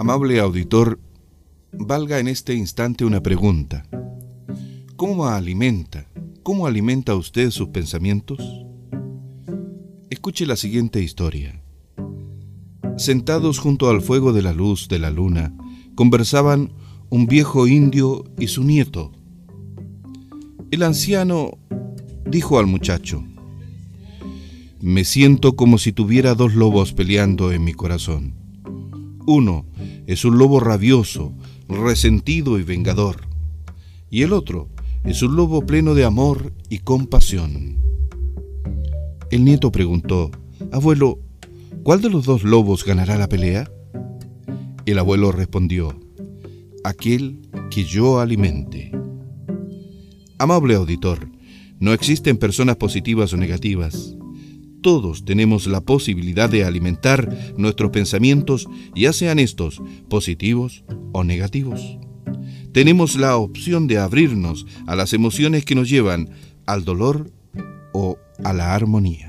Amable auditor, valga en este instante una pregunta. ¿Cómo alimenta, cómo alimenta usted sus pensamientos? Escuche la siguiente historia. Sentados junto al fuego de la luz de la luna, conversaban un viejo indio y su nieto. El anciano dijo al muchacho, Me siento como si tuviera dos lobos peleando en mi corazón. Uno es un lobo rabioso, resentido y vengador, y el otro es un lobo pleno de amor y compasión. El nieto preguntó, Abuelo, ¿cuál de los dos lobos ganará la pelea? El abuelo respondió, aquel que yo alimente. Amable auditor, no existen personas positivas o negativas. Todos tenemos la posibilidad de alimentar nuestros pensamientos, ya sean estos positivos o negativos. Tenemos la opción de abrirnos a las emociones que nos llevan al dolor o a la armonía.